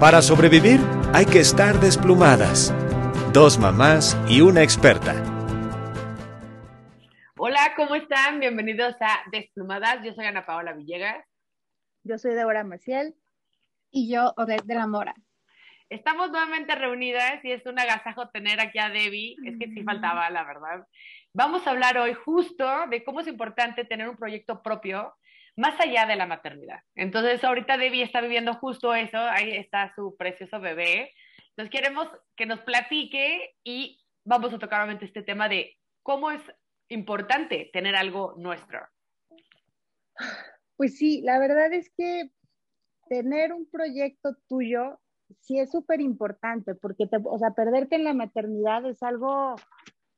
Para sobrevivir hay que estar desplumadas. Dos mamás y una experta. Hola, ¿cómo están? Bienvenidos a Desplumadas. Yo soy Ana Paola Villegas. Yo soy Débora Maciel. Y yo, Odette de la Mora. Estamos nuevamente reunidas y es un agasajo tener aquí a Debbie. Es que sí faltaba, la verdad. Vamos a hablar hoy justo de cómo es importante tener un proyecto propio más allá de la maternidad. Entonces, ahorita Debbie está viviendo justo eso, ahí está su precioso bebé. Entonces, queremos que nos platique y vamos a tocar obviamente este tema de cómo es importante tener algo nuestro. Pues sí, la verdad es que tener un proyecto tuyo sí es súper importante, porque, te, o sea, perderte en la maternidad es algo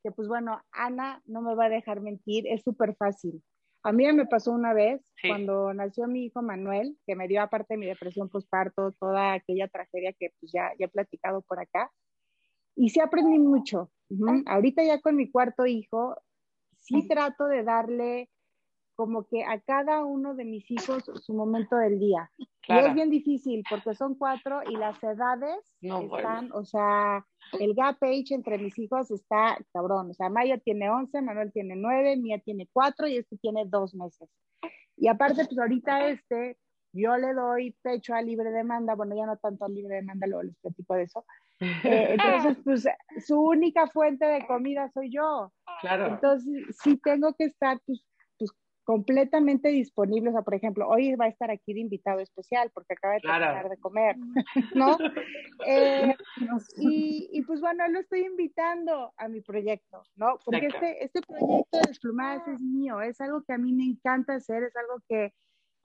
que, pues bueno, Ana no me va a dejar mentir, es súper fácil. A mí me pasó una vez cuando nació mi hijo Manuel, que me dio aparte de mi depresión postparto, toda aquella tragedia que pues ya, ya he platicado por acá. Y sí aprendí mucho. Ahorita ya con mi cuarto hijo, sí trato de darle como que a cada uno de mis hijos su momento del día. Y es bien difícil porque son cuatro y las edades están, o sea, el gap age entre mis hijos está cabrón. O sea, Maya tiene 11, Manuel tiene 9, Mía tiene 4 y este tiene 2 meses. Y aparte, pues ahorita este, yo le doy pecho a libre demanda, bueno, ya no tanto a libre demanda, luego les platico de eso. Eh, entonces, pues su única fuente de comida soy yo. Claro. Entonces, sí tengo que estar, pues, completamente disponible. O sea, por ejemplo, hoy va a estar aquí de invitado especial porque acaba de terminar de comer, ¿no? Eh, y, y, pues bueno, lo estoy invitando a mi proyecto, ¿no? Porque este, este proyecto de desplumadas es mío, es algo que a mí me encanta hacer, es algo que,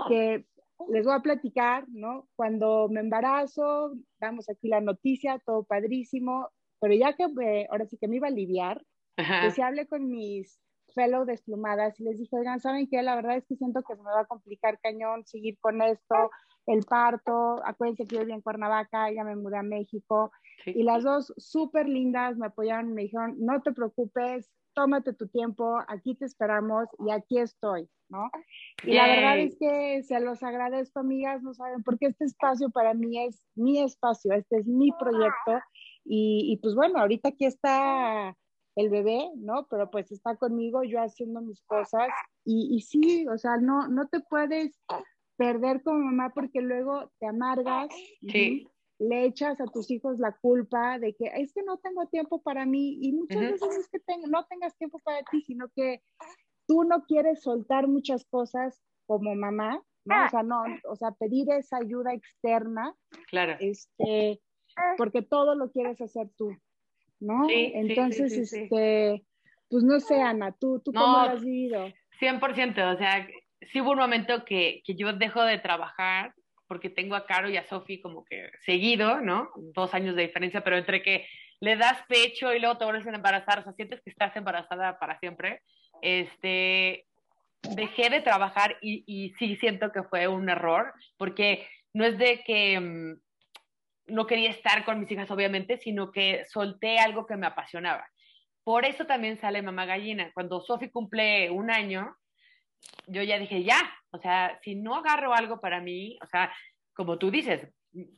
que les voy a platicar, ¿no? Cuando me embarazo, damos aquí la noticia, todo padrísimo, pero ya que eh, ahora sí que me iba a aliviar, que se hable con mis fellow desplumadas y les dije, oigan, ¿saben qué? La verdad es que siento que se me va a complicar cañón seguir con esto, el parto, acuérdense que yo viví en Cuernavaca, ya me mudé a México, y las dos súper lindas me apoyaron, me dijeron, no te preocupes, tómate tu tiempo, aquí te esperamos y aquí estoy, ¿no? Y la verdad es que se los agradezco, amigas, no saben, porque este espacio para mí es mi espacio, este es mi proyecto, y, y pues bueno, ahorita aquí está el bebé, ¿no? Pero pues está conmigo, yo haciendo mis cosas y, y sí, o sea, no, no te puedes perder como mamá porque luego te amargas, sí. le echas a tus hijos la culpa de que es que no tengo tiempo para mí y muchas veces es que no tengas tiempo para ti, sino que tú no quieres soltar muchas cosas como mamá, ¿no? O sea, no, o sea, pedir esa ayuda externa, claro. este, porque todo lo quieres hacer tú. ¿No? Entonces, este, pues no sé, Ana, ¿tú, tú cómo lo has vivido? 100%, o sea, sí hubo un momento que, que yo dejo de trabajar porque tengo a Caro y a Sofi como que seguido, ¿no? Dos años de diferencia, pero entre que le das pecho y luego te vuelves a embarazar, o sea, sientes que estás embarazada para siempre, este, dejé de trabajar y, y sí siento que fue un error, porque no es de que mm, no quería estar con mis hijas, obviamente, sino que solté algo que me apasionaba. Por eso también sale Mamá Gallina. Cuando Sofi cumple un año, yo ya dije, ya, o sea, si no agarro algo para mí, o sea, como tú dices,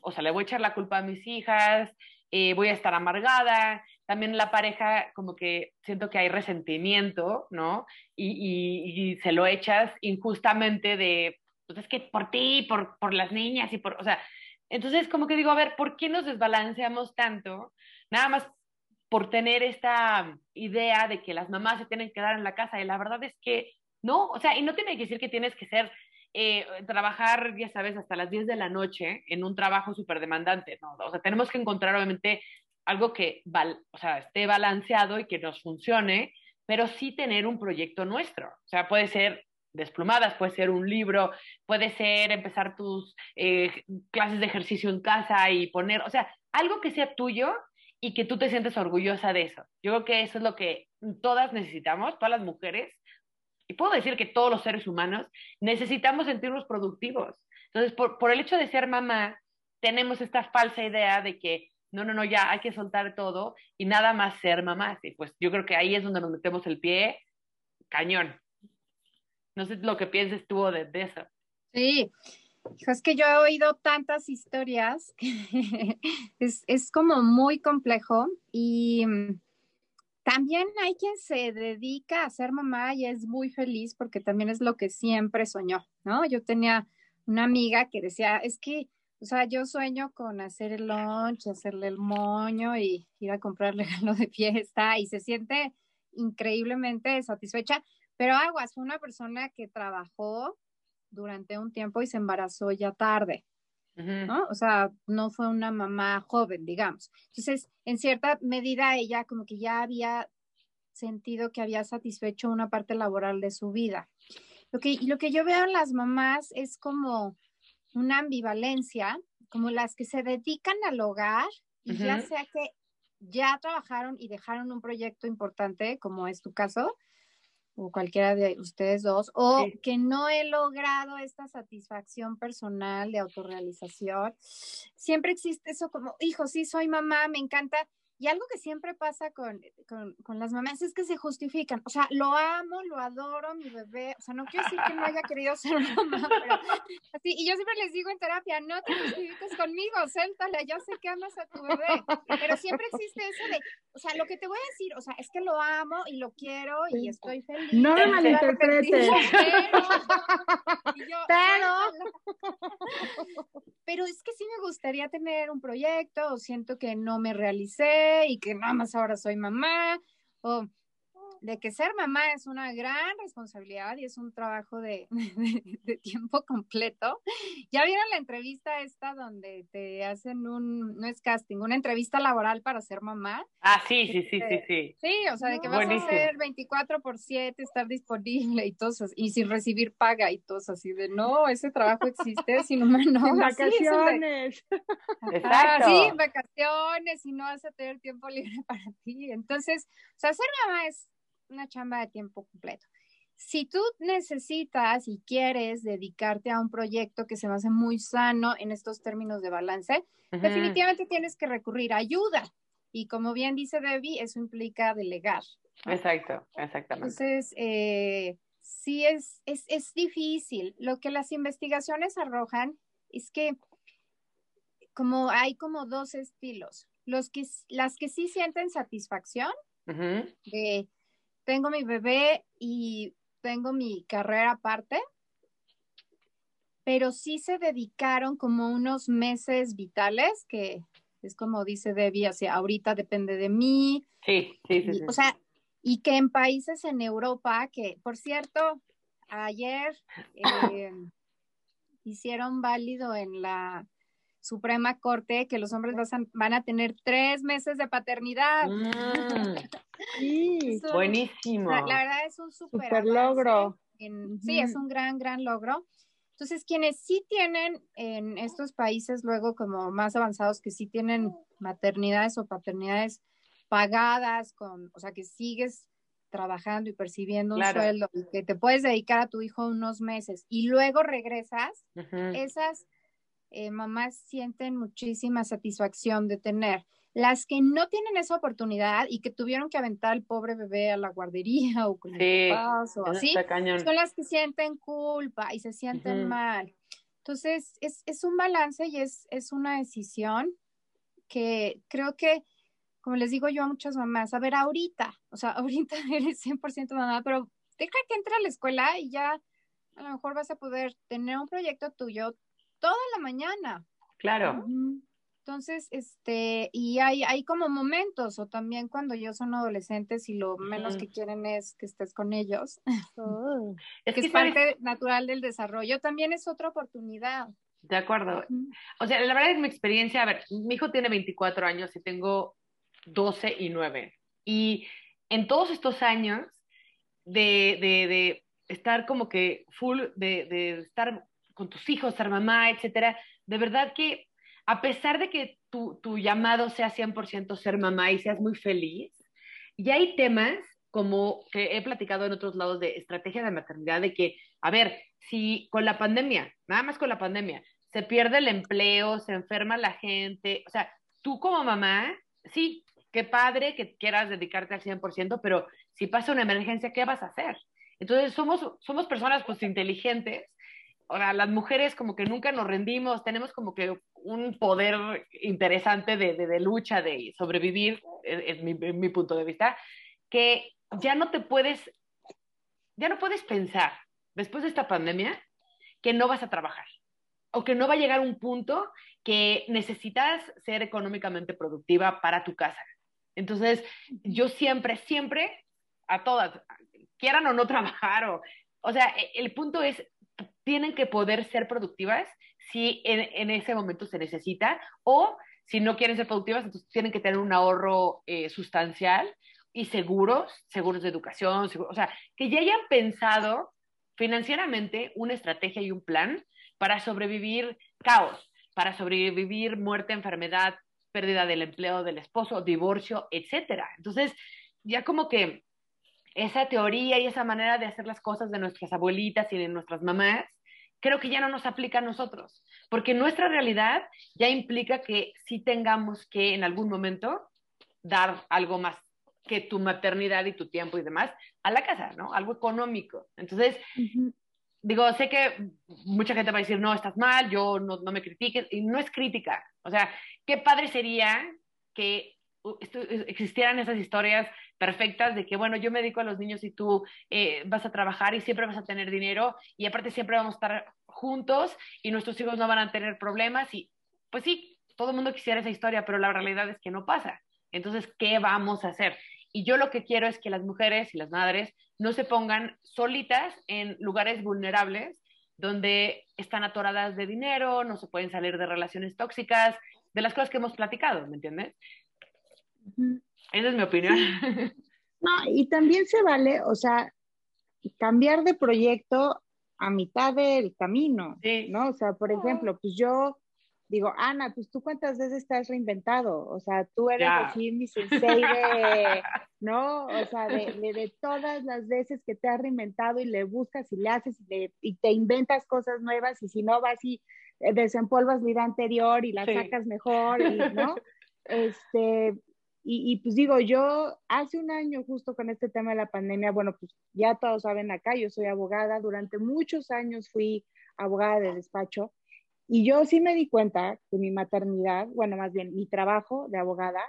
o sea, le voy a echar la culpa a mis hijas, eh, voy a estar amargada, también la pareja como que siento que hay resentimiento, ¿no? Y, se lo echas injustamente de, pues es que por ti, por, por las niñas y por, o sea, entonces, como que digo, a ver, ¿por qué nos desbalanceamos tanto? Nada más por tener esta idea de que las mamás se tienen que quedar en la casa. Y la verdad es que no, o sea, y no tiene que decir que tienes que ser, eh, trabajar, ya sabes, hasta las 10 de la noche en un trabajo súper demandante. No, o sea, tenemos que encontrar obviamente algo que o esté balanceado y que nos funcione, pero sí tener un proyecto nuestro. O sea, puede ser desplumadas, puede ser un libro, puede ser empezar tus eh, clases de ejercicio en casa y poner, o sea, algo que sea tuyo y que tú te sientes orgullosa de eso. Yo creo que eso es lo que todas necesitamos, todas las mujeres, y puedo decir que todos los seres humanos necesitamos sentirnos productivos. Entonces, por, por el hecho de ser mamá, tenemos esta falsa idea de que no, no, no, ya hay que soltar todo y nada más ser mamá. Y pues yo creo que ahí es donde nos metemos el pie cañón. No sé lo que pienses tú de, eso. Sí, Es que yo he oído tantas historias que es, es como muy complejo y mm, también hay quien se dedica a ser mamá y es muy feliz porque también es lo que siempre soñó, ¿no? Yo tenía una amiga que decía, es que, o sea, yo sueño con hacer el lunch, hacerle el moño y ir a comprar regalo de fiesta y se siente increíblemente satisfecha, pero Aguas fue una persona que trabajó durante un tiempo y se embarazó ya tarde. ¿no? O sea, no fue una mamá joven, digamos. Entonces, en cierta medida, ella como que ya había sentido que había satisfecho una parte laboral de su vida. Lo que, lo que yo veo en las mamás es como una ambivalencia, como las que se dedican al hogar, y ya sea que ya trabajaron y dejaron un proyecto importante, como es tu caso, o cualquiera de ustedes dos, o que no he logrado esta satisfacción personal de autorrealización. Siempre existe eso como, hijo, sí, soy mamá, me encanta, y algo que siempre pasa con, con, con, las mamás es que se justifican. O sea, lo amo, lo adoro, mi bebé. O sea, no quiero decir que no haya querido ser mamá, pero así. Y yo siempre les digo en terapia, no te justifiques conmigo, suéltala, ya sé que amas a tu bebé. Pero siempre existe eso de, o sea, lo que te voy a decir, o sea, es que lo amo y lo quiero y estoy feliz. No me malinterpretes. Pero, pero, pero es que sí me gustaría tener un proyecto o siento que no me realicé y que nada más ahora soy mamá, o de que ser mamá es una gran responsabilidad y es un trabajo de, de, tiempo completo. ¿Ya vieron la entrevista esta donde te hacen un, no es casting, una entrevista laboral para ser mamá? Ah, sí, sí, sí, sí, sí. Sí, o sea, de que vas a ser 24 por 7, estar disponible y todo y sin recibir paga y todo así de, no, ese trabajo existe sin humano. En vacaciones. Ah, sí, en vacaciones y no vas a tener tiempo libre para ti. Entonces, o sea, ser mamá es una chamba de tiempo completo. Si tú necesitas y quieres dedicarte a un proyecto que se me hace muy sano en estos términos de balance, definitivamente tienes que recurrir a ayuda. Y como bien dice Debbie, eso implica delegar. Exacto, exactamente. Entonces, eh, sí es, es, es difícil. Lo que las investigaciones arrojan es que como hay como dos estilos. Los que, las que sí sienten satisfacción de tengo mi bebé y tengo mi carrera aparte, pero sí se dedicaron como unos meses vitales, que es como dice Debbie, hacia ahorita depende de mí. Sí, sí, sí, O sea, y que en países en Europa, que por cierto, ayer eh, hicieron válido en la Suprema Corte que los hombres van a tener tres meses de paternidad. Mm. sí, buenísimo. La, verdad es un super, logro. Sí, es un gran, gran logro. Entonces, quienes sí tienen en estos países luego como más avanzados, que sí tienen maternidades o paternidades pagadas, con, o sea, que sigues trabajando y percibiendo un sueldo y que te puedes dedicar a tu hijo unos meses y luego regresas, esas eh, mamás sienten muchísima satisfacción de tener. Las que no tienen esa oportunidad y que tuvieron que aventar al pobre bebé a la guardería o con sí, o así, son las que sienten culpa y se sienten mal. Entonces, es, es, un balance y es, es una decisión que creo que, como les digo yo a muchas mamás, a ver, ahorita, o sea, ahorita eres 100% mamá, pero deja que entre a la escuela y ya a lo mejor vas a poder tener un proyecto tuyo, toda la mañana. Claro. Entonces, este, y hay, hay como momentos, o también cuando ellos son adolescentes y lo menos que quieren es que estés con ellos, oh. es que, es parte natural del desarrollo, también es otra oportunidad. De acuerdo. O sea, la verdad es mi experiencia, a ver, mi hijo tiene 24 años y tengo 12 y 9. Y en todos estos años de, de, de estar como que full, de, de estar con tus hijos, ser mamá, etcétera, de verdad que a pesar de que tu, tu llamado sea 100% ser mamá y seas muy feliz, ya hay temas como que he platicado en otros lados de estrategia de maternidad, de que, a ver, si con la pandemia, nada más con la pandemia, se pierde el empleo, se enferma la gente, o sea, tú como mamá, sí, qué padre que quieras dedicarte al 100%, pero si pasa una emergencia, ¿qué vas a hacer? Entonces, somos, somos personas pues inteligentes ahora las mujeres como que nunca nos rendimos, tenemos como que un poder interesante de, de, lucha, de sobrevivir, es, mi, mi, punto de vista, que ya no te puedes, ya no puedes pensar después de esta pandemia que no vas a trabajar o que no va a llegar un punto que necesitas ser económicamente productiva para tu casa. Entonces, yo siempre, siempre, a todas, quieran o no trabajar, o, o sea, e, el punto es, tienen que poder ser productivas si en, ese momento se necesita, o si no quieren ser productivas, entonces tienen que tener un ahorro eh, sustancial y seguros, seguros de educación, o sea, que ya hayan pensado financieramente una estrategia y un plan para sobrevivir caos, para sobrevivir muerte, enfermedad, pérdida del empleo del esposo, divorcio, etcétera. Entonces, ya como que esa teoría y esa manera de hacer las cosas de nuestras abuelitas y de nuestras mamás, creo que ya no nos aplica a nosotros, porque nuestra realidad ya implica que sí tengamos que en algún momento dar algo más que tu maternidad y tu tiempo y demás a la casa, ¿no? Algo económico. Entonces, digo, sé que mucha gente va a decir, no, estás mal, yo no, no me critiques, y no es crítica. O sea, qué padre sería que existieran esas historias perfectas de que, bueno, yo me dedico a los niños y tú eh, vas a trabajar y siempre vas a tener dinero y aparte siempre vamos a estar juntos y nuestros hijos no van a tener problemas y pues sí, todo el mundo quisiera esa historia, pero la realidad es que no pasa. Entonces, ¿qué vamos a hacer? Y yo lo que quiero es que las mujeres y las madres no se pongan solitas en lugares vulnerables donde están atoradas de dinero, no se pueden salir de relaciones tóxicas, de las cosas que hemos platicado, ¿me entiendes? Esa es mi opinión. No, y también se vale, o sea, cambiar de proyecto a mitad del camino, ¿no? O sea, por ejemplo, pues yo digo, Ana, pues tú cuántas veces te has reinventado, o sea, tú eres así mi sensei de, ¿no? O sea, de, todas las veces que te has reinventado y le buscas y le haces y, te inventas cosas nuevas y si no vas y eh, desempolvas la idea anterior y la sacas mejor, ¿no? Este, y, pues digo, yo hace un año justo con este tema de la pandemia, bueno, pues ya todos saben acá, yo soy abogada, durante muchos años fui abogada de despacho y yo sí me di cuenta que mi maternidad, bueno, más bien mi trabajo de abogada,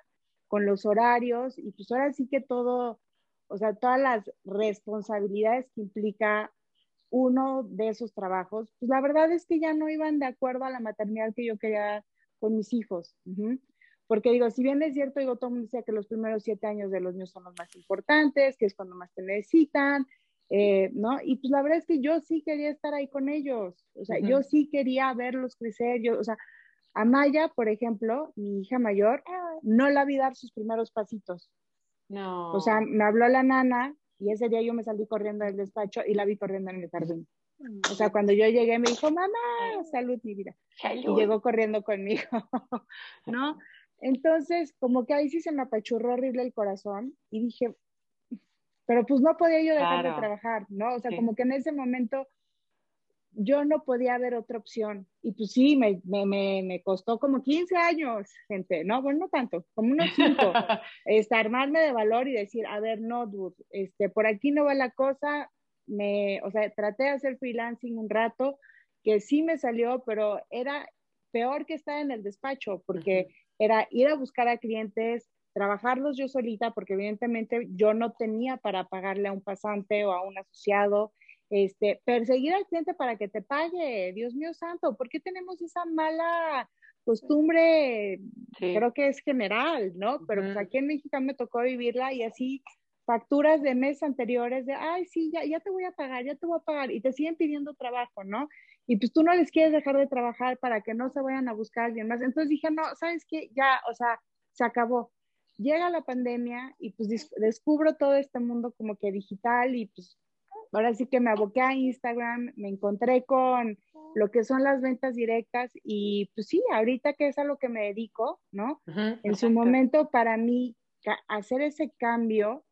con los horarios y pues ahora sí que todo, o sea, todas las responsabilidades que implica uno de esos trabajos, pues la verdad es que ya no iban de acuerdo a la maternidad que yo quería con mis hijos. Porque digo, si bien es cierto, digo, todo el mundo decía que los primeros siete años de los niños son los más importantes, que es cuando más te necesitan, eh, ¿no? Y pues la verdad es que yo sí quería estar ahí con ellos, o sea, yo sí quería verlos crecer, yo, o sea, a Maya, por ejemplo, mi hija mayor, no la vi dar sus primeros pasitos. No. O sea, me habló la nana y ese día yo me salí corriendo del despacho y la vi corriendo en el jardín. O sea, cuando yo llegué me dijo, mamá, salud, mi vida. Y llegó corriendo conmigo, ¿no? Entonces, como que ahí sí se me apachurró horrible el corazón y dije, pero pues no podía yo dejar de trabajar, ¿no? O sea, como que en ese momento yo no podía ver otra opción. Y pues sí, me, me, me, costó como 15 años, gente, no, bueno, no tanto, como unos 5, este, armarme de valor y decir, a ver, no, dude, este, por aquí no va la cosa, me, o sea, traté de hacer freelancing un rato, que sí me salió, pero era peor que estar en el despacho, porque era ir a buscar a clientes, trabajarlos yo solita, porque evidentemente yo no tenía para pagarle a un pasante o a un asociado, este, perseguir al cliente para que te pague, Dios mío santo, ¿por qué tenemos esa mala costumbre? Creo que es general, ¿no? Pero pues aquí en México me tocó vivirla y así facturas de meses anteriores de, ay, sí, ya, ya te voy a pagar, ya te voy a pagar, y te siguen pidiendo trabajo, ¿no? Y pues tú no les quieres dejar de trabajar para que no se vayan a buscar a alguien más. Entonces dije, no, ¿sabes qué? Ya, o sea, se acabó. Llega la pandemia y pues descubro todo este mundo como que digital y pues ahora sí que me aboqué a Instagram, me encontré con lo que son las ventas directas y pues sí, ahorita que es a lo que me dedico, ¿no? en su momento para mí hacer ese cambio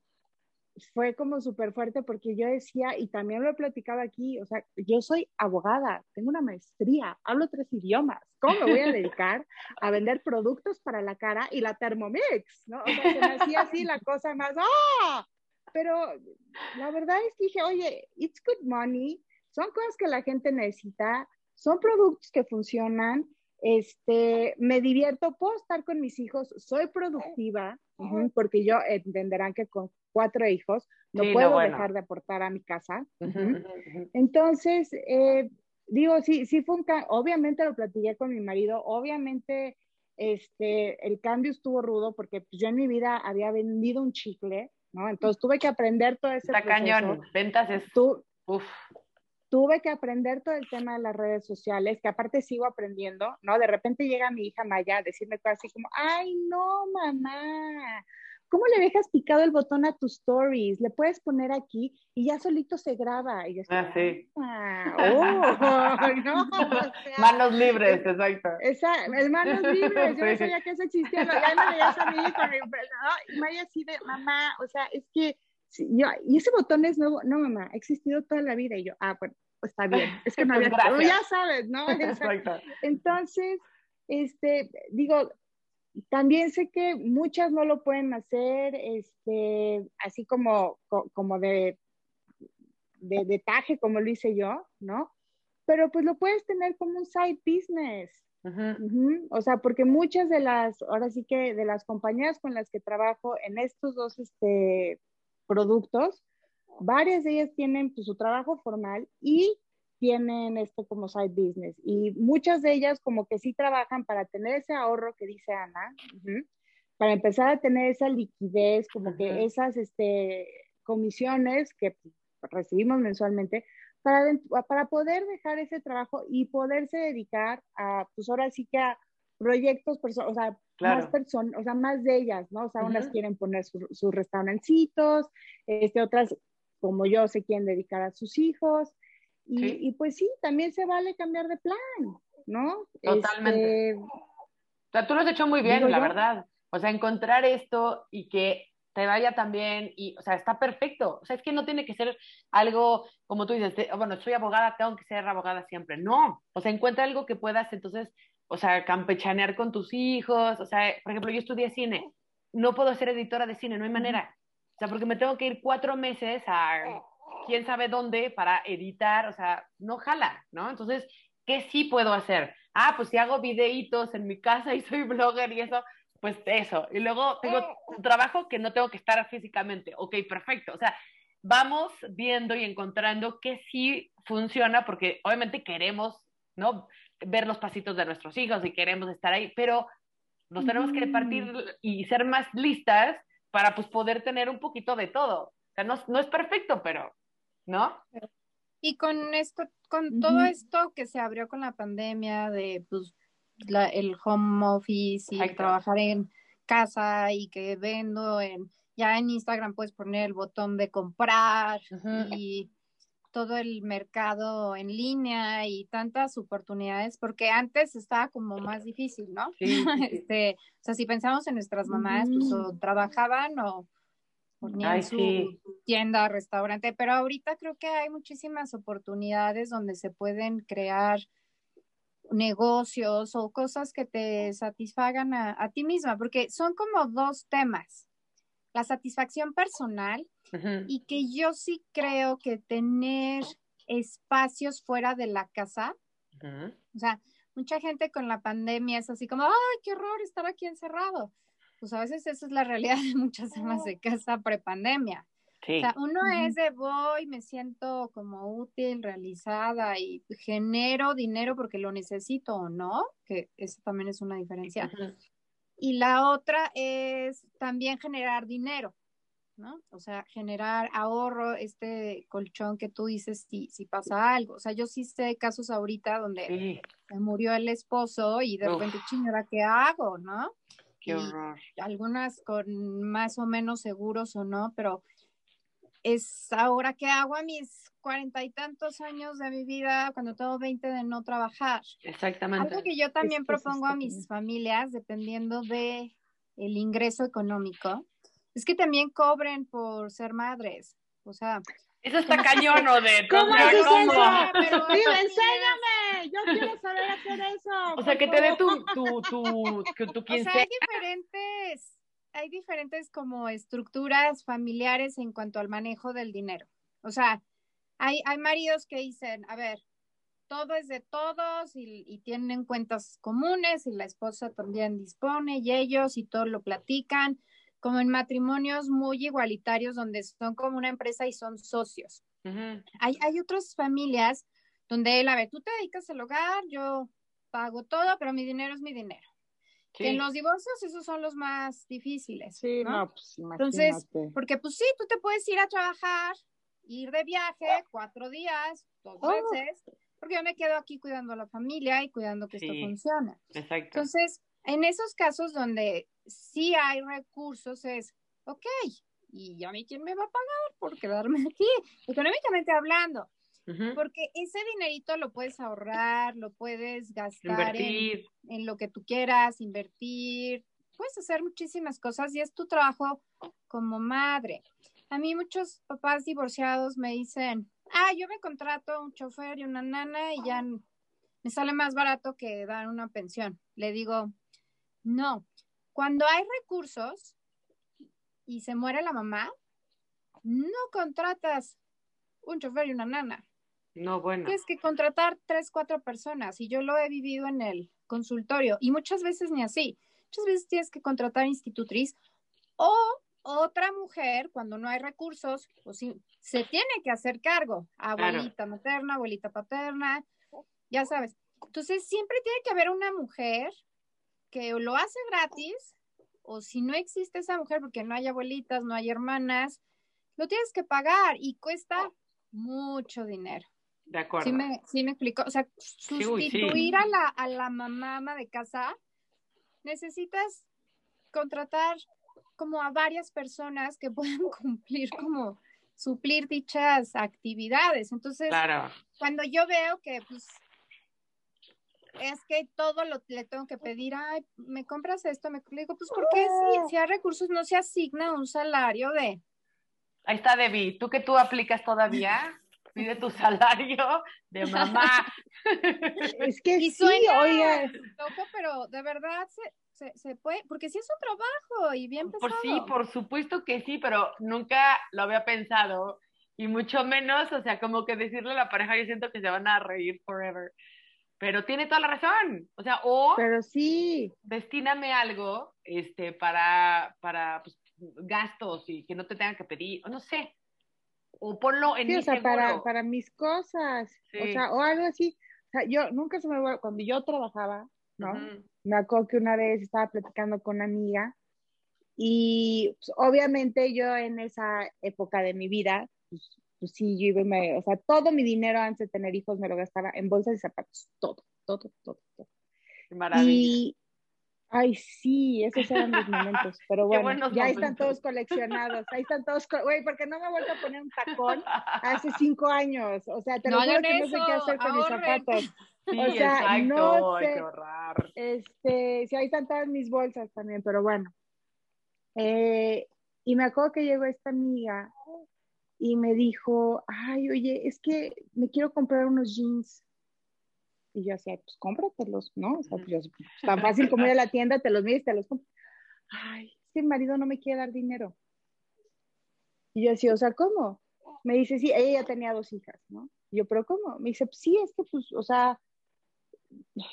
fue como súper fuerte porque yo decía, y también lo he platicado aquí, o sea, yo soy abogada, tengo una maestría, hablo tres idiomas, ¿cómo me voy a dedicar a vender productos para la cara y la Thermomix? ¿no? O sea, se me hacía así la cosa más, ¡ah! Pero la verdad es que dije, oye, it's good money, son cosas que la gente necesita, son productos que funcionan, este, me divierto, puedo estar con mis hijos, soy productiva, porque yo entenderán que con cuatro hijos no puedo dejar de aportar a mi casa. Entonces, eh, digo, sí, sí fue un obviamente lo platiqué con mi marido, obviamente este, el cambio estuvo rudo porque pues, yo en mi vida había vendido un chicle, ¿no? Entonces tuve que aprender todo ese Está cañón, ventas es... Uf tuve que aprender todo el tema de las redes sociales, que aparte sigo aprendiendo, ¿no? De repente llega mi hija Maya a decirme cosas así como, ay, no, mamá, ¿cómo le dejas picado el botón a tus stories? Le puedes poner aquí y ya solito se graba. Y ah, sí. Ah, oh, no, manos libres, exacto. Esa, manos libres, yo no sabía que eso existía. Ya me veías a mí con mi, ¿no? Y Maya así de, mamá, o sea, es que yo, y ese botón es nuevo, no mamá, ha existido toda la vida y yo, ah, bueno, pues está bien, es que no había, pues ya sabes, ¿no? Entonces, este, digo, también sé que muchas no lo pueden hacer, este, así como, como de, de, de taje, como lo hice yo, ¿no? Pero pues lo puedes tener como un side business. O sea, porque muchas de las, ahora sí que de las compañías con las que trabajo en estos dos este, productos, varias de ellas tienen pues, su trabajo formal y tienen esto como side business. Y muchas de ellas como que sí trabajan para tener ese ahorro que dice Ana, para empezar a tener esa liquidez, como que esas este, comisiones que recibimos mensualmente, para, para poder dejar ese trabajo y poderse dedicar a, pues ahora sí que a proyectos, o sea, más personas, o sea, más de ellas, ¿no? O sea, unas quieren poner sus restaurancitos, este, otras, como yo, se quieren dedicar a sus hijos. Y, y, pues sí, también se vale cambiar de plan, ¿no? Totalmente. Este, o sea, tú lo has hecho muy bien, la verdad. O sea, encontrar esto y que te vaya también y, o sea, está perfecto. O sea, es que no tiene que ser algo, como tú dices, bueno, soy abogada, tengo que ser abogada siempre. No, o sea, encuentra algo que puedas entonces o sea, campechanear con tus hijos, o sea, por ejemplo, yo estudié cine, no puedo ser editora de cine, no hay manera, o sea, porque me tengo que ir cuatro meses a quién sabe dónde para editar, o sea, no jala, ¿no? Entonces, ¿qué sí puedo hacer? Ah, pues si hago videitos en mi casa y soy blogger y eso, pues eso. Y luego tengo un trabajo que no tengo que estar físicamente. Ok, perfecto. O sea, vamos viendo y encontrando qué sí funciona porque obviamente queremos, ¿no? ver los pasitos de nuestros hijos y queremos estar ahí, pero nos tenemos que partir y ser más listas para pues poder tener un poquito de todo. O sea, no, no es perfecto, pero, ¿no? Y con esto, con todo esto que se abrió con la pandemia de pues la, el home office y trabajar en casa y que vendo en ya en Instagram puedes poner el botón de comprar y todo el mercado en línea y tantas oportunidades, porque antes estaba como más difícil, ¿no? este, o sea, si pensamos en nuestras mamás, pues o trabajaban o su tienda, restaurante, pero ahorita creo que hay muchísimas oportunidades donde se pueden crear negocios o cosas que te satisfagan a, a ti misma, porque son como dos temas. La satisfacción personal y que yo sí creo que tener espacios fuera de la casa, o sea, mucha gente con la pandemia es así como, ay, qué horror estar aquí encerrado. Pues a veces esa es la realidad de muchas amas de casa prepandemia. Sí. O sea, uno es de voy, me siento como útil, realizada y genero dinero porque lo necesito o no, que eso también es una diferencia. Y la otra es también generar dinero. ¿no? O sea, generar ahorro, este colchón que tú dices si, si pasa algo. O sea, yo sí sé casos ahorita donde se murió el esposo y de repente, chingada, ¿qué hago, no? Qué horror. algunas con más o menos seguros o no, pero es ahora que hago a mis cuarenta y tantos años de mi vida cuando tengo veinte de no trabajar. Exactamente. Algo que yo también propongo a mis familias, dependiendo de el ingreso económico, es que también cobren por ser madres. O sea, eso está cañón, ¿o de ¿Cómo es eso? Pero, enséñame, yo quiero saber hacer eso. O sea, que te dé tu, tu, tu, tu, O sea, hay diferentes, hay diferentes como estructuras familiares en cuanto al manejo del dinero. O sea, hay, hay maridos que dicen, a ver, todo es de todos y, y, tienen cuentas comunes y la esposa también dispone y ellos y todo lo platican, como en matrimonios muy igualitarios donde son como una empresa y son socios. Uh -huh. hay, hay otras familias donde él, a ver, tú te dedicas al hogar, yo pago todo, pero mi dinero es mi dinero. Sí. En los divorcios esos son los más difíciles. Sí, no, no pues Entonces, porque pues sí, tú te puedes ir a trabajar, ir de viaje cuatro días, dos oh. veces, porque yo me quedo aquí cuidando a la familia y cuidando que sí. esto funcione. Exacto. Entonces, en esos casos donde sí hay recursos es, ok, ¿y a mí quién me va a pagar por quedarme aquí? Económicamente hablando. Uh -huh. Porque ese dinerito lo puedes ahorrar, lo puedes gastar en, en, lo que tú quieras, invertir, puedes hacer muchísimas cosas y es tu trabajo como madre. A mí muchos papás divorciados me dicen, ah, yo me contrato un chofer y una nana y ya me sale más barato que dar una pensión. Le digo, no, cuando hay recursos y se muere la mamá, no contratas un chofer y una nana. No, bueno. Tienes que contratar tres, cuatro personas y yo lo he vivido en el consultorio y muchas veces ni así. Muchas veces tienes que contratar institutriz o otra mujer cuando no hay recursos, pues sí, se tiene que hacer cargo. Abuelita claro. materna, abuelita paterna, ya sabes. Entonces siempre tiene que haber una mujer que lo hace gratis o si no existe esa mujer porque no hay abuelitas, no hay hermanas, lo tienes que pagar y cuesta mucho dinero. De acuerdo. Sí me, sí me explico. O sea, sustituir sí, sí. A, la, a la mamá ama de casa, necesitas contratar como a varias personas que puedan cumplir como suplir dichas actividades. Entonces, claro. cuando yo veo que pues es que todo lo le tengo que pedir, ay, me compras esto, me le digo, pues porque si, si hay recursos no se asigna un salario de Ahí está Debbie, tú que tú aplicas todavía, pide tu salario de mamá. Es que y sí, oiga. Loco, pero de verdad se, se, se, puede, porque sí es un trabajo y bien pesado. Por sí, por supuesto que sí, pero nunca lo había pensado y mucho menos, o sea, como que decirle a la pareja, yo siento que se van a reír forever. Pero tiene toda la razón, o sea, o pero sí. destíname algo este para para pues, gastos y que no te tengan que pedir, o no sé, o ponlo en sí, mi o sea, seguro. para, para mis cosas, Sí. o sea, o algo así. O sea, yo nunca se me va, cuando yo trabajaba, ¿no? Me acuerdo que una vez estaba platicando con una amiga y pues, obviamente yo en esa época de mi vida, pues, pues sí, yo iba me, o sea, todo mi dinero antes de tener hijos me lo gastaba en bolsas y zapatos, todo, todo, todo, todo. Qué maravilla. Y, ay, sí, esos eran los momentos, pero bueno, ya están momentos. todos coleccionados, ahí están todos, co- güey, porque no me he vuelto a poner un tacón hace cinco años, o sea, te lo No juro hagan que no sé qué eso, hacer con mis ahorren. zapatos. Sí, o sea, exacto, no hay sé. que ahorrar. Este, sí, ahí están todas mis bolsas también, pero bueno. Eh, y me acuerdo que llegó esta amiga y me dijo, ay, oye, es que me quiero comprar unos jeans. Y yo decía, pues cómpratelos, ¿no? O sea, pues, yo- tan fácil como ir a la tienda, te los mides, te los compras. Ay, es que el marido no me quiere dar dinero. Y yo decía, o sea, ¿cómo? Me dice, sí, ella ya tenía dos hijas, ¿no? Y yo, ¿pero cómo? Me dice, sí, es que, pues, o sea,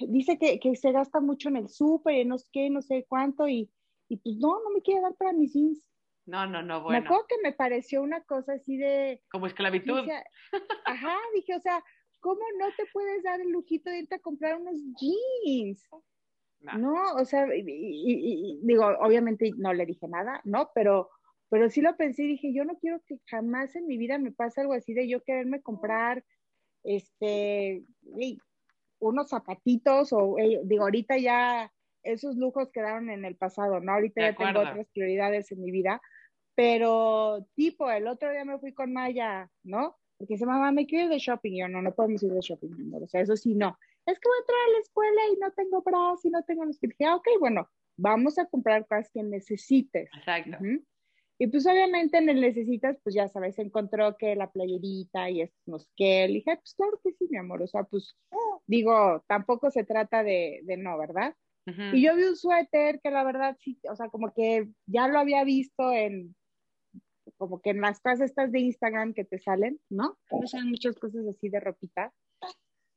dice que, que se gasta mucho en el súper y no sé qué, no sé cuánto, y, y pues no, no me quiere dar para mis jeans. No, no, no, Me bueno. acuerdo que me pareció una cosa así de, Como esclavitud. dije, ajá, dije, o sea, ¿cómo no te puedes dar el lujito de irte a comprar unos jeans? No. No, o sea, y, y- y- digo, obviamente no le dije nada, ¿no? Pero, pero sí lo pensé y dije, yo no quiero que jamás en mi vida me pase algo así de yo quererme comprar, este, unos zapatitos o, ey, digo, ahorita ya esos lujos quedaron en el pasado, ¿no? Ahorita ya tengo otras prioridades en mi vida, pero tipo, el otro día me fui con Maya, ¿no? Porque dice, mamá, me quiero ir de shopping. Y yo, no, no podemos ir de shopping, mi amor. O sea, eso sí, no. Es que voy a entrar a la escuela y no tengo bras y no tengo los que dije, ah, ok, bueno, vamos a comprar cosas que necesites. Exacto. Y pues obviamente en el necesitas, pues ya sabes, encontró que la playerita y estos no sé qué. Le dije, pues claro que sí, mi amor. O sea, pues digo, tampoco se trata de, de no, ¿verdad? Y yo vi un suéter que la verdad sí, o sea, como que ya lo había visto en, como que en las cosas estas de Instagram que te salen, ¿no? Usan muchas cosas así de ropita.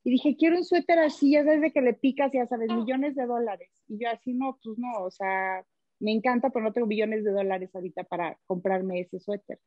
Y dije, quiero un suéter así, ya sabes de que le picas, ya sabes, millones de dólares. Y yo así, no, pues no, o sea, me encanta, pero no tengo millones de dólares ahorita para comprarme ese suéter.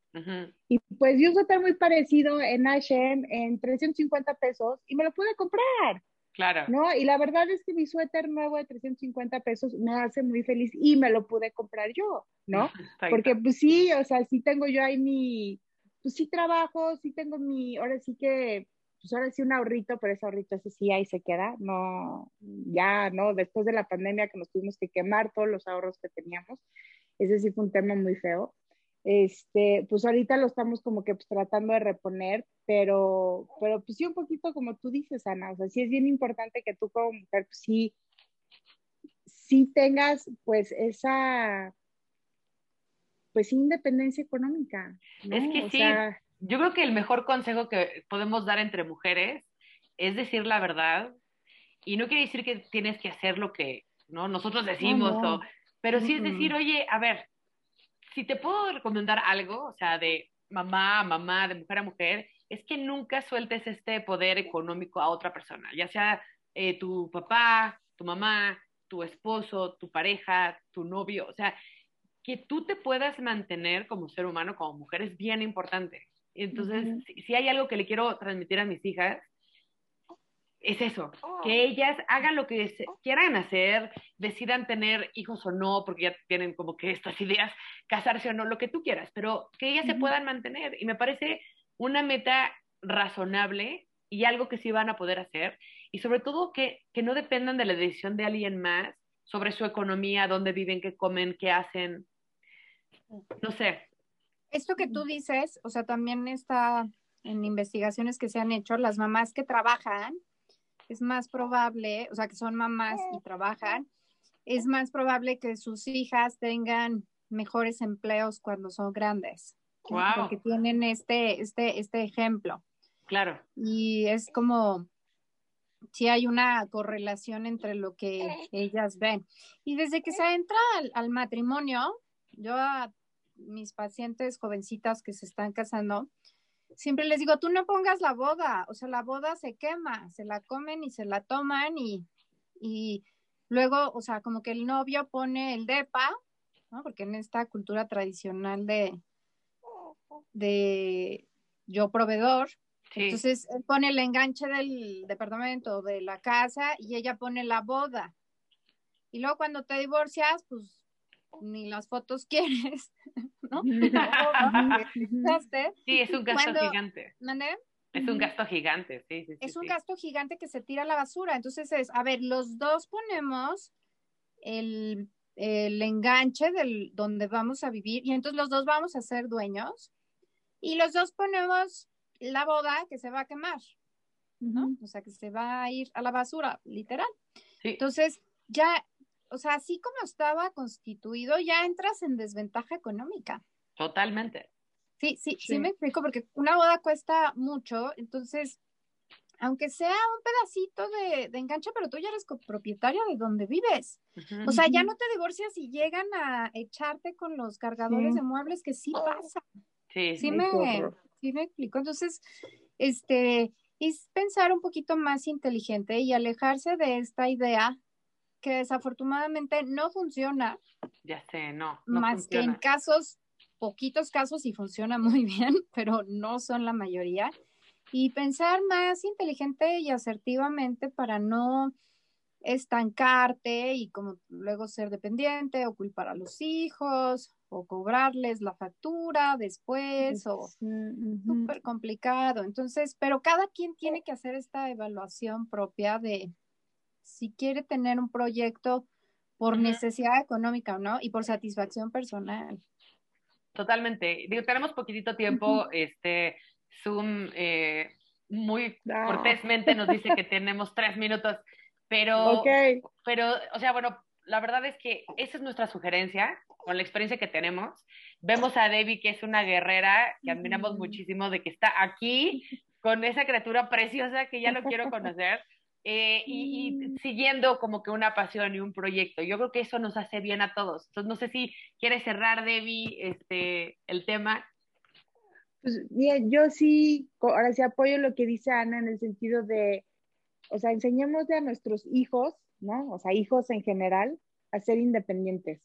Y pues vi un suéter muy parecido en H&M en 350 pesos y me lo pude comprar. Claro. ¿No? Y la verdad es que mi suéter nuevo de 350 pesos me hace muy feliz y me lo pude comprar yo, ¿no? Porque pues sí, o sea, sí tengo yo ahí mi, pues sí trabajo, sí tengo mi, ahora sí que pues ahora sí un ahorrito, pero ese ahorrito ese sí ahí se queda, no, ya, no, después de la pandemia que nos tuvimos que quemar todos los ahorros que teníamos, ese sí fue un tema muy feo. Este, pues ahorita lo estamos como que pues, tratando de reponer, pero, pero pues sí un poquito como tú dices, Ana, o sea, sí es bien importante que tú como mujer pues, sí, sí tengas pues esa, pues independencia económica. ¿no? Es que o sí, sea, yo creo que el mejor consejo que podemos dar entre mujeres es decir la verdad y no quiere decir que tienes que hacer lo que ¿no? nosotros decimos, No, no. o- pero sí es decir, oye, a ver, si te puedo recomendar algo, o sea, de mamá a mamá, de mujer a mujer, es que nunca sueltes este poder económico a otra persona, ya sea eh, tu papá, tu mamá, tu esposo, tu pareja, tu novio, o sea, que tú te puedas mantener como ser humano, como mujer, es bien importante. Entonces, si hay algo que le quiero transmitir a mis hijas, es eso, que ellas hagan lo que se- quieran hacer, decidan tener hijos o no, porque ya tienen como que estas ideas, casarse o no, lo que tú quieras, pero que ellas se puedan mantener. Y me parece una meta razonable y algo que sí van a poder hacer. Y sobre todo que, que no dependan de la decisión de alguien más sobre su economía, dónde viven, qué comen, qué hacen. No sé. Esto que tú dices, o sea, también está en investigaciones que se han hecho, las mamás que trabajan, es más probable, o sea, que son mamás y trabajan, es más probable que sus hijas tengan mejores empleos cuando son grandes. Wow. Porque tienen este, este, este ejemplo. Claro. Y es como, si hay una correlación entre lo que ellas ven. Y desde que se entra al, al matrimonio, yo a mis pacientes jovencitas que se están casando, siempre les digo, tú no pongas la boda, o sea, la boda se quema, se la comen y se la toman y, y luego, o sea, como que el novio pone el depa, ¿no? Porque en esta cultura tradicional de, de yo proveedor, Sí. entonces él pone el enganche del departamento, de la casa y ella pone la boda. Y luego cuando te divorcias, pues ni las fotos quieres, ¿no? Sí, es un gasto Cuando- gigante. ¿Mandé? Es un gasto gigante, sí, sí, sí. es un sí. gasto gigante que se tira a la basura. Entonces es, a ver, los dos ponemos el, el enganche del donde vamos a vivir y entonces los dos vamos a ser dueños y los dos ponemos la boda que se va a quemar, ¿no? O sea, que se va a ir a la basura, literal. Sí. Entonces, ya, o sea, así como estaba constituido, ya entras en desventaja económica. Totalmente. Sí, sí, sí, Sí. me explico, porque una boda cuesta mucho, entonces, aunque sea un pedacito de, de enganche, pero tú ya eres copropietaria de donde vives. O sea, ya no te divorcias y llegan a echarte con los cargadores Sí. de muebles, que sí pasa. Sí, Sí me, sí me explico. Entonces, este, es pensar un poquito más inteligente y alejarse de esta idea que desafortunadamente no funciona, Ya sé, no. no más que en casos, poquitos casos y funciona muy bien, pero no son la mayoría. Y pensar más inteligente y asertivamente para no estancarte y como luego ser dependiente o culpar a los hijos o cobrarles la factura después o Sí, súper complicado. Entonces, pero cada quien tiene que hacer esta evaluación propia de si quiere tener un proyecto por necesidad económica o no y por satisfacción personal. Totalmente. Digo, tenemos poquitito tiempo, este, Zoom eh, muy Ah. cortésmente nos dice que tenemos tres minutos, pero, pero, o sea, bueno, la verdad es que esa es nuestra sugerencia, con la experiencia que tenemos. Vemos a Debbie, que es una guerrera, que admiramos muchísimo, de que está aquí con esa criatura preciosa que ya lo quiero conocer. Eh, y, y siguiendo como que una pasión y un proyecto. Yo creo que eso nos hace bien a todos. Entonces, no sé si quieres cerrar, Debbie, este, el tema. Pues bien, yo sí, ahora sí apoyo lo que dice Ana en el sentido de, o sea, enseñemos a nuestros hijos, ¿no? O sea, hijos en general, a ser independientes.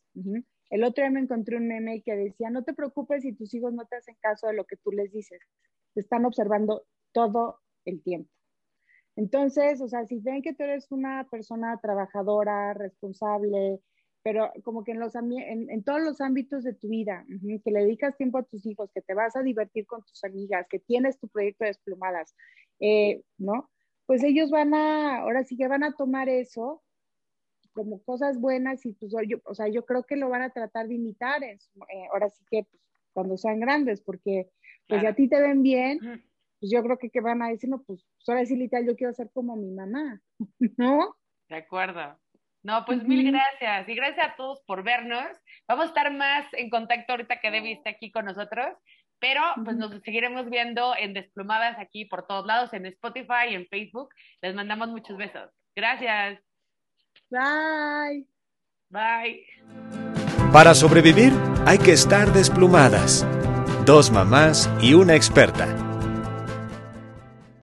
El otro día me encontré un meme que decía, no te preocupes si tus hijos no te hacen caso de lo que tú les dices, te están observando todo el tiempo. Entonces, o sea, si ven que tú eres una persona trabajadora, responsable, pero como que en, los, en, todos los ámbitos de tu vida, que le dedicas tiempo a tus hijos, que te vas a divertir con tus amigas, que tienes tu proyecto de desplumadas, eh, ¿no? Pues ellos van a, ahora sí que van a tomar eso como cosas buenas y pues yo, o sea, yo creo que lo van a tratar de imitar, eh, ahora sí que pues, cuando sean grandes, porque pues si a ti te ven bien, pues yo creo que, que van a decir, no, pues, pues ahora sí literal yo quiero ser como mi mamá, ¿no? De acuerdo. No, pues mil gracias. Y gracias a todos por vernos. Vamos a estar más en contacto ahorita que Debbie está aquí con nosotros. Pero pues nos seguiremos viendo en Desplumadas aquí por todos lados, en Spotify, y en Facebook. Les mandamos muchos besos. Gracias. Bye. Bye. Para sobrevivir hay que estar desplumadas. Dos mamás y una experta